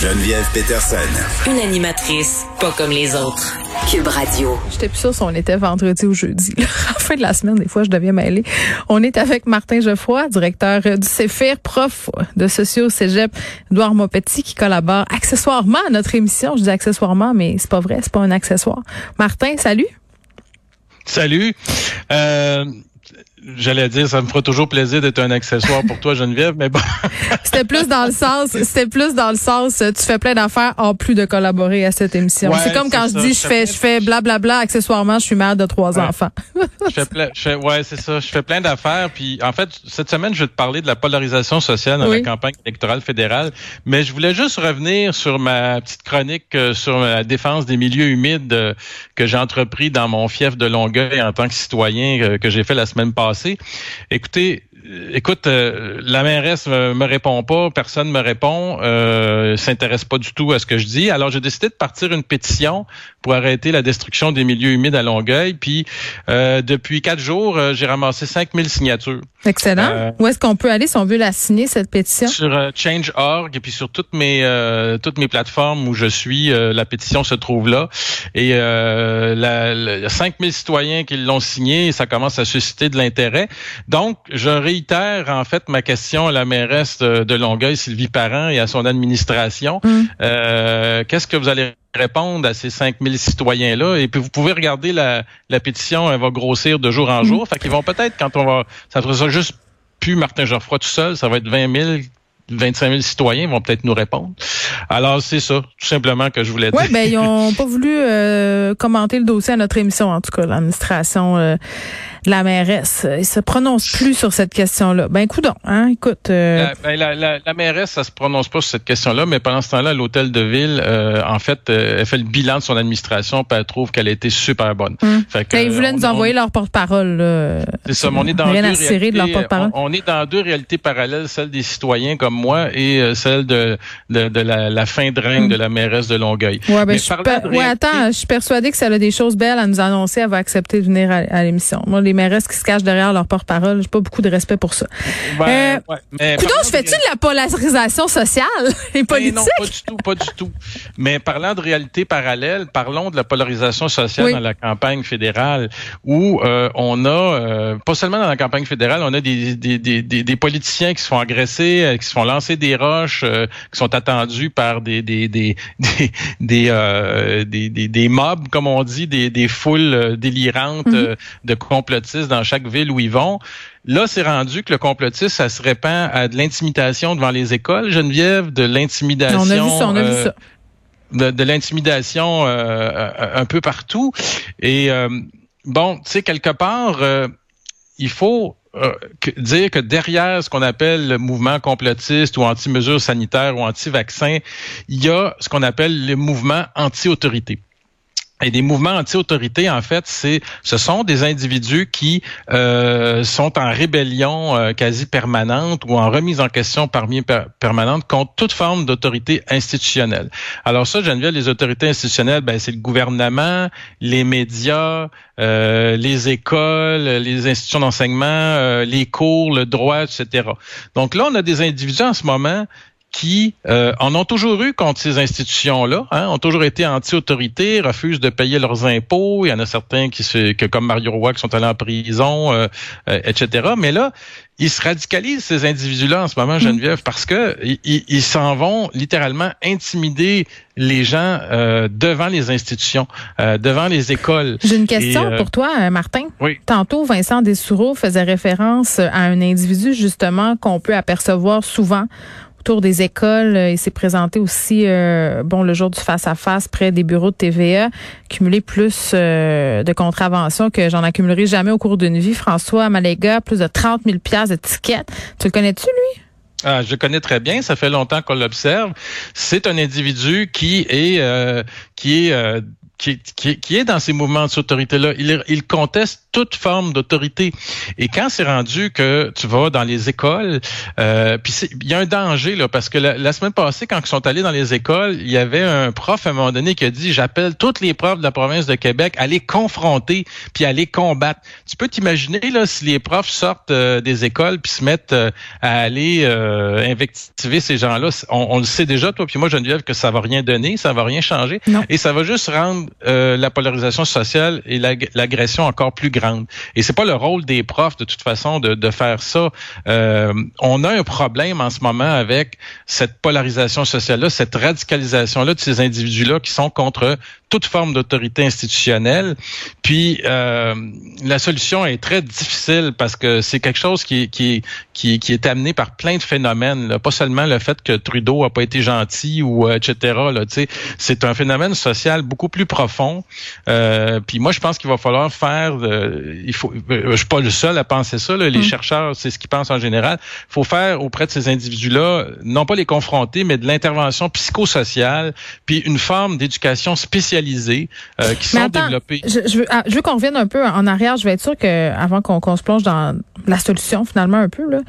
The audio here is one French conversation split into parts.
Geneviève Peterson. Une animatrice pas comme les autres. Cube Radio. J'étais plus sûre si on était vendredi ou jeudi. À la fin de la semaine, des fois, je deviens mêlée. On est avec Martin Geoffroy, directeur du CEFIR, prof de socio cégep Edouard Mopetit, qui collabore accessoirement à notre émission. Je dis accessoirement, mais c'est pas vrai, c'est pas un accessoire. Martin, salut. Salut. Euh, J'allais dire, ça me fera toujours plaisir d'être un accessoire pour toi, Geneviève, mais bon. c'était plus dans le sens, c'était plus dans le sens, tu fais plein d'affaires en plus de collaborer à cette émission. c'est comme quand je dis, je fais, je fais blablabla, accessoirement, je suis mère de trois enfants. je fais plein, je fais, ouais, c'est ça. Je fais plein d'affaires. Puis, en fait, cette semaine, je vais te parler de la polarisation sociale dans la campagne électorale fédérale. Mais je voulais juste revenir sur ma petite chronique euh, sur la défense des milieux humides euh, que j'ai entrepris dans mon fief de Longueuil en tant que citoyen euh, que j'ai fait la semaine passée Écoutez, écoute, euh, la mairesse me, me répond pas, personne me répond, euh, s'intéresse pas du tout à ce que je dis. Alors j'ai décidé de partir une pétition pour arrêter la destruction des milieux humides à Longueuil. Puis euh, depuis quatre jours, j'ai ramassé 5000 signatures. Excellent. Où est-ce qu'on peut aller si on veut la signer cette pétition? Sur Change.org et puis sur toutes mes toutes mes plateformes où je suis, la pétition se trouve là. Et la, il y a 5000 citoyens qui l'ont signée et ça commence à susciter de l'intérêt. Donc je réitère en fait ma question à la mairesse de Longueuil, Sylvie Parent, et à son administration. Mm. Euh, qu'est-ce que vous allez répondre à ces 5000 citoyens-là? Et puis vous pouvez regarder la, la pétition, elle va grossir de jour en mm. jour. Fait qu'ils vont peut-être, quand on va... Ça sera juste plus Martin Geoffroy tout seul, ça va être 20 000, 25 000 citoyens vont peut-être nous répondre. Alors, c'est ça, tout simplement, que je voulais dire. Oui, ben, ils n'ont pas voulu euh, commenter le dossier à notre émission, en tout cas, l'administration euh, la mairesse. Ils se prononcent plus sur cette question-là. Ben, écoute, hein, écoute. Euh, la, ben, la, la, la, mairesse, ça se prononce pas sur cette question-là, mais pendant ce temps-là, l'hôtel de ville, en fait, elle fait le bilan de son administration, puis elle trouve qu'elle a été super bonne. Hum. Fait que, ben, ils voulaient nous envoyer leur porte-parole. C'est ça, mais on est dans deux réalités, on, on, est dans deux réalités parallèles, celle des citoyens comme moi et euh, celle de, de, de la, fin de règne de la mairesse de Longueuil. Ouais, ben, je ouais, attends, je suis persuadée que ça a des choses belles à nous annoncer. Elle va accepter de venir à, l'émission. Moi, les mairesses qui se cachent derrière leur porte-parole, j'ai pas beaucoup de respect pour ça. Ben, euh, ouais, je fais-tu de la polarisation sociale et politique? non, pas du tout, pas du tout. Mais parlant de réalité parallèle, parlons de la polarisation sociale dans la campagne fédérale où euh, on a, euh, pas seulement dans la campagne fédérale, on a des, des, des, des, politiciens qui se font agresser, qui se font lancer des roches euh, qui sont attendues par des des des des euh, des, des, des, mobs comme on dit, des, des foules euh, délirantes mhm. de complotistes dans chaque ville où ils vont. Là, c'est rendu que le complotisme, ça se répand à de l'intimidation devant les écoles, Geneviève, de l'intimidation. On a vu ça, on a vu ça. De, l'intimidation un peu partout. Et bon, tu sais, quelque part, il faut euh, dire que derrière ce qu'on appelle le mouvement complotiste ou anti-mesures sanitaires ou anti-vaccins, il y a ce qu'on appelle le mouvement anti-autorité. Et des mouvements anti-autorité, en fait, c'est, ce sont des individus qui euh, sont en rébellion euh, quasi permanente ou en remise en question parmi permanente contre toute forme d'autorité institutionnelle. Alors ça, Geneviève, les autorités institutionnelles, ben, c'est le gouvernement, les médias, euh, les écoles, les institutions d'enseignement, les cours, le droit, etc. Donc là, on a des individus en ce moment qui euh, en ont toujours eu contre ces institutions-là, hein, ont toujours été anti-autorité, refusent de payer leurs impôts. Il y en a certains qui, se, que comme Mario Roy, qui sont allés en prison, euh, euh, etc. Mais là, ils se radicalisent ces individus-là en ce moment, Geneviève, parce que ils s'en vont littéralement intimider les gens devant les institutions, devant les écoles. J'ai une question pour toi, Martin. Oui. Tantôt, Vincent Dessoureau faisait référence à un individu justement qu'on peut apercevoir souvent des écoles. Euh, il s'est présenté aussi, euh, bon, le jour du face-à-face près des bureaux de TVA, cumulé plus euh, de contraventions que j'en accumulerai jamais au cours d'une vie. François Maléga, plus de 30 000 pièces de tickets. Tu le connais-tu, lui? Ah, je connais très bien, ça fait longtemps qu'on l'observe. C'est un individu qui est euh, qui est euh, qui, qui, est dans ces mouvements de autorité-là. Il, il conteste toute forme d'autorité. Et quand c'est rendu que tu vas dans les écoles, euh, puis il y a un danger là, parce que la, semaine passée, quand ils sont allés dans les écoles, il y avait un prof à un moment donné qui a dit j'appelle toutes les profs de la province de Québec à les confronter puis à les combattre. Tu peux t'imaginer là si les profs sortent euh, des écoles puis se mettent euh, à aller euh, invectiver ces gens-là. On, on, le sait déjà toi puis moi Geneviève que ça va rien donner, ça va rien changer et ça va juste rendre euh, la polarisation sociale et l'agression encore plus grande. Et c'est pas le rôle des profs de toute façon de, faire ça. Euh, on a un problème en ce moment avec cette polarisation sociale-là, cette radicalisation-là de ces individus-là qui sont contre toute forme d'autorité institutionnelle. Puis euh, la solution est très difficile parce que c'est quelque chose qui, qui, qui, qui, est amené par plein de phénomènes. Là. Pas seulement le fait que Trudeau a pas été gentil ou etc. Là, c'est un phénomène social beaucoup plus profond. Euh, puis moi, je pense qu'il va falloir faire. Euh, il faut. Je suis pas le seul à penser ça. Là. Les mm. chercheurs, c'est ce qu'ils pensent en général. Il faut faire auprès de ces individus-là, non pas les confronter, mais de l'intervention psychosociale, puis une forme d'éducation spéciale euh, qui sont développés. Je, veux, ah, je veux qu'on revienne un peu en arrière. Je vais être sûr que avant qu'on se plonge dans la solution finalement un peu là,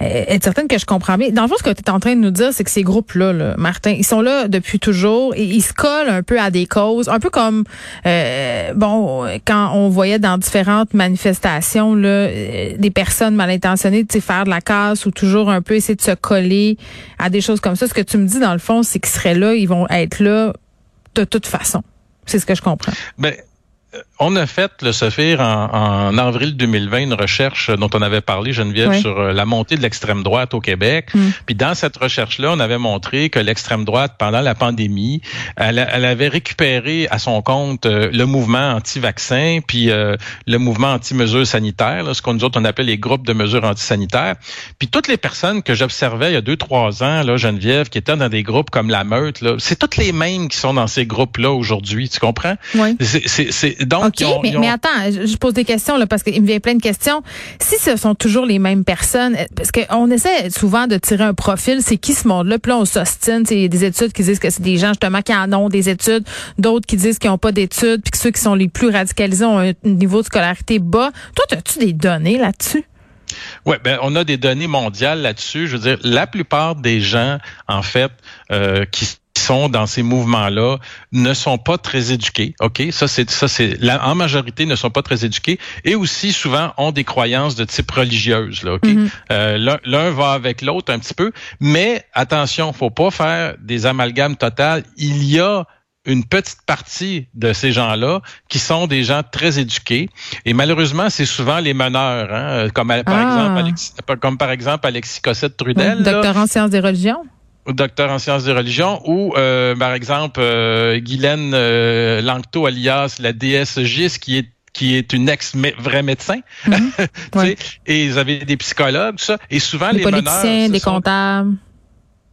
être certaine que je comprends bien. Dans le fond, ce que tu es en train de nous dire, c'est que ces groupes-là, là, Martin, ils sont là depuis toujours et ils se collent un peu à des causes, un peu comme euh, bon quand on voyait dans différentes manifestations là, euh, des personnes mal intentionnées, faire de la casse ou toujours un peu essayer de se coller à des choses comme ça. Ce que tu me dis dans le fond, c'est qu'ils seraient là, ils vont être là de toute façon. C'est ce que je comprends. Ben, on a fait, le Sophir, en, en, avril 2020, une recherche dont on avait parlé, Geneviève, sur euh, la montée de l'extrême droite au Québec. Mm. Puis dans cette recherche-là, on avait montré que l'extrême droite, pendant la pandémie, elle, avait récupéré à son compte euh, le mouvement anti-vaccin, puis euh, le mouvement anti-mesures sanitaires, ce qu'on nous autres on appelait les groupes de mesures anti-sanitaires. Puis toutes les personnes que j'observais il y a deux, trois ans, là, Geneviève, qui étaient dans des groupes comme la Meute, c'est toutes les mêmes qui sont dans ces groupes-là aujourd'hui, tu comprends? Oui. C'est, donc, OK, mais, attends, je pose des questions là, parce qu'il me vient plein de questions. Si ce sont toujours les mêmes personnes, euh, parce qu'on essaie souvent de tirer un profil, c'est qui ce monde-là? Puis là, on s'ostine. Il y a des études qui disent que c'est des gens justement qui en ont des études, d'autres qui disent qu'ils n'ont pas d'études, puis que ceux qui sont les plus radicalisés ont un niveau de scolarité bas. Toi, as-tu des données là-dessus? Oui, ben on a des données mondiales là-dessus. Je veux dire, la plupart des gens, en fait, euh, qui sont dans ces mouvements-là ne sont pas très éduqués. OK? Ça, c'est, ça, c'est, en majorité, ne sont pas très éduqués et aussi souvent ont des croyances de type religieuse, là. OK? Mm-hmm. Euh, l'un, va avec l'autre un petit peu. Mais attention, faut pas faire des amalgames totales. Il y a une petite partie de ces gens-là qui sont des gens très éduqués. Et malheureusement, c'est souvent les meneurs, hein, comme, par ah. exemple Alexis, comme par exemple Alexis Cossette-Trudel. Docteur en sciences des religions docteur en sciences des religions, ou euh, par exemple euh, Guylaine euh, Langto alias la déesse Gis qui est qui est une ex vrai médecin. Mhm. Et ils avaient des psychologues, tout ça. Et souvent les, les politiciens, des comptables.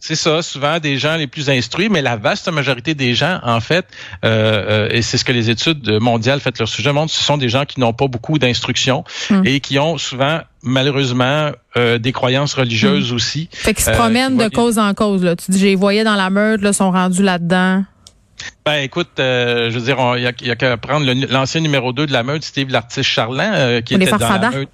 C'est ça, souvent des gens les plus instruits, mais la vaste majorité des gens, en fait, euh, euh et c'est ce que les études mondiales faites leur sujet montrent, ce sont des gens qui n'ont pas beaucoup d'instruction hmm. et qui ont souvent, malheureusement, euh, des croyances religieuses hmm. aussi. Fait qu'ils se promènent de cause en cause. Là. Tu dis, j'ai voyé dans la meute, là, sont rendus là-dedans. Ben écoute, euh, je veux dire, il y a, qu'à prendre l'ancien numéro 2 de la meute, Steve l'artiste Charlin, qui était dans la meute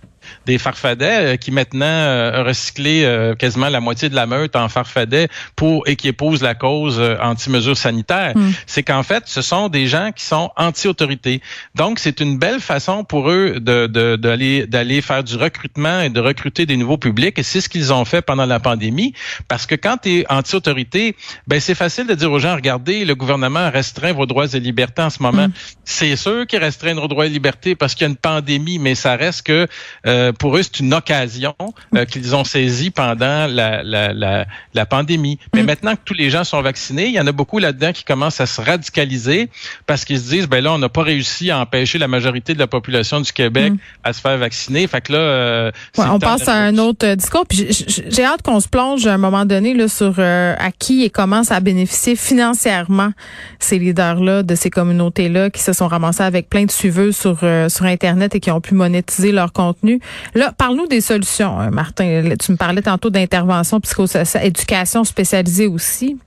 des farfadets euh, qui maintenant euh, a recyclé euh, quasiment la moitié de la meute en farfadets pour et qui épousent la cause anti-mesures sanitaires. Hmm. C'est qu'en fait, ce sont des gens qui sont anti-autorité. Donc, c'est une belle façon pour eux de d'aller d'aller faire du recrutement et de recruter des nouveaux publics. Et c'est ce qu'ils ont fait pendant la pandémie, parce que quand tu es anti-autorité, ben c'est facile de dire aux gens regardez, le gouvernement restreint vos droits et libertés en ce moment. Hmm. C'est sûr qu'il restreint nos droits et libertés parce qu'il y a une pandémie, mais ça reste que euh, pour eux, c'est une occasion euh, qu'ils ont saisie pendant la, la, la, la pandémie. Mais mm. maintenant que tous les gens sont vaccinés, il y en a beaucoup là-dedans qui commencent à se radicaliser parce qu'ils se disent, ben là, on n'a pas réussi à empêcher la majorité de la population du Québec mm. à se faire vacciner. Fait que là, euh, on passe à un autre discours. Puis j'ai hâte qu'on se plonge à un moment donné là, sur à qui et comment ça a bénéficié financièrement ces leaders-là de ces communautés-là qui se sont ramassés avec plein de suiveux sur sur Internet et qui ont pu monétiser leur contenu. Là, parle-nous des solutions, hein, Martin. Tu me parlais tantôt d'intervention psychosociale, éducation spécialisée aussi.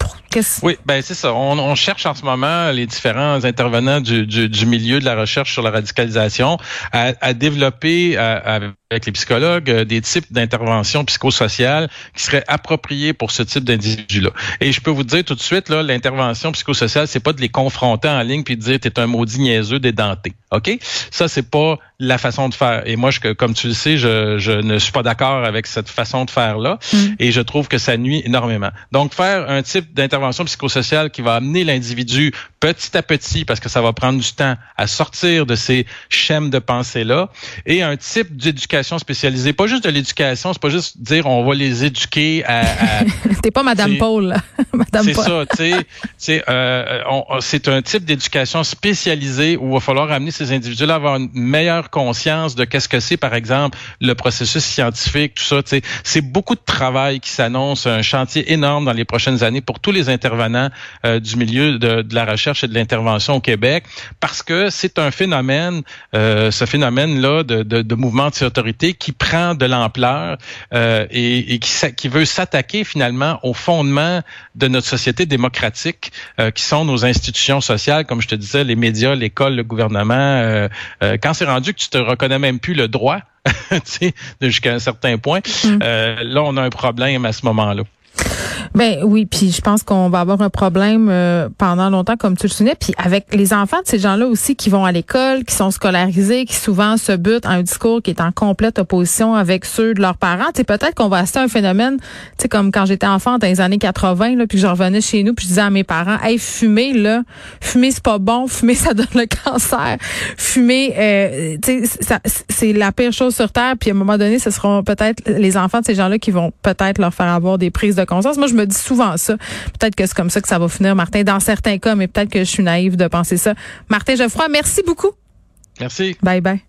Oui, ben c'est ça. On, on, cherche en ce moment les différents intervenants du, du, du, milieu de la recherche sur la radicalisation à, à développer à, avec les psychologues euh, des types d'interventions psychosociales qui seraient appropriées pour ce type d'individu-là. Et je peux vous dire tout de suite, là, l'intervention psychosociale, c'est pas de les confronter en ligne puis de dire t'es un maudit niaiseux dédenté. OK? Ça, c'est pas la façon de faire. Et moi, je, comme tu le sais, je, je ne suis pas d'accord avec cette façon de faire-là. Mm. Et je trouve que ça nuit énormément. Donc, faire un type d'intervention psychosociale qui va amener l'individu petit à petit, parce que ça va prendre du temps à sortir de ces schèmes de pensée-là, et un type d'éducation spécialisée. Pas juste de l'éducation, c'est pas juste dire on va les éduquer à... à T'es pas Madame Paul, C'est ça, tu sais. Euh, c'est un type d'éducation spécialisée où il va falloir amener ces individus-là à avoir une meilleure conscience de qu'est-ce que c'est, par exemple, le processus scientifique, tout ça. C'est beaucoup de travail qui s'annonce, un chantier énorme dans les prochaines années pour tous les intervenants euh, du milieu de, de, la recherche et de l'intervention au Québec, parce que c'est un phénomène, euh, ce phénomène-là de, de, de mouvement anti-autorité qui prend de l'ampleur euh, et, et, qui, qui veut s'attaquer finalement au fondement de notre société démocratique, euh, qui sont nos institutions sociales, comme je te disais, les médias, l'école, le gouvernement. Euh, euh, quand c'est rendu que tu te reconnais même plus le droit, jusqu'à un certain point, mm. là, on a un problème à ce moment-là. Ben oui, puis je pense qu'on va avoir un problème euh, pendant longtemps, comme tu le souvenais. Puis avec les enfants de ces gens-là aussi qui vont à l'école, qui sont scolarisés, qui souvent se butent à un discours qui est en complète opposition avec ceux de leurs parents. Tu peut-être qu'on va assister à un phénomène, tu sais, comme quand j'étais enfant dans les années 80, là, puis je revenais chez nous, puis je disais à mes parents, hey, fumer là, fumer c'est pas bon, fumer ça donne le cancer, fumer, euh, tu sais, c'est la pire chose sur terre. Puis à un moment donné, ce seront peut-être les enfants de ces gens-là qui vont peut-être leur faire avoir des prises de conscience. Me dis souvent ça. Peut-être que c'est comme ça que ça va finir, Martin, dans certains cas, mais peut-être que je suis naïve de penser ça. Martin Geoffroy, merci beaucoup. Merci. Bye bye.